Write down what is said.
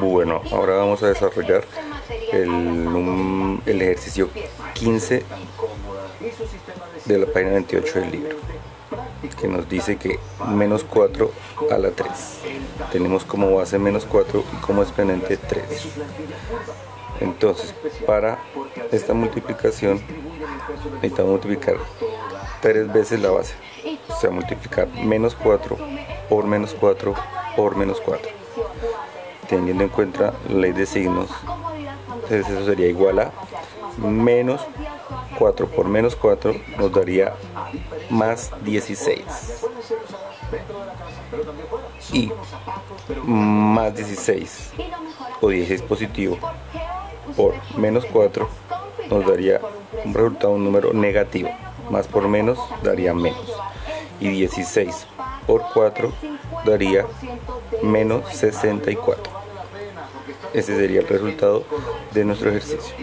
Bueno, ahora vamos a desarrollar el, el ejercicio 15 de la página 28 del libro que nos dice que menos 4 a la 3 tenemos como base menos 4 y como exponente 3 entonces para esta multiplicación necesitamos multiplicar tres veces la base. O sea multiplicar menos 4 por menos 4 por menos 4 teniendo en cuenta la ley de signos entonces eso sería igual a menos 4 por menos 4 nos daría más 16 y más 16 o 16 positivo por menos 4 nos daría un resultado, un número negativo. Más por menos daría menos. Y 16 por 4 daría menos 64. Ese sería el resultado de nuestro ejercicio.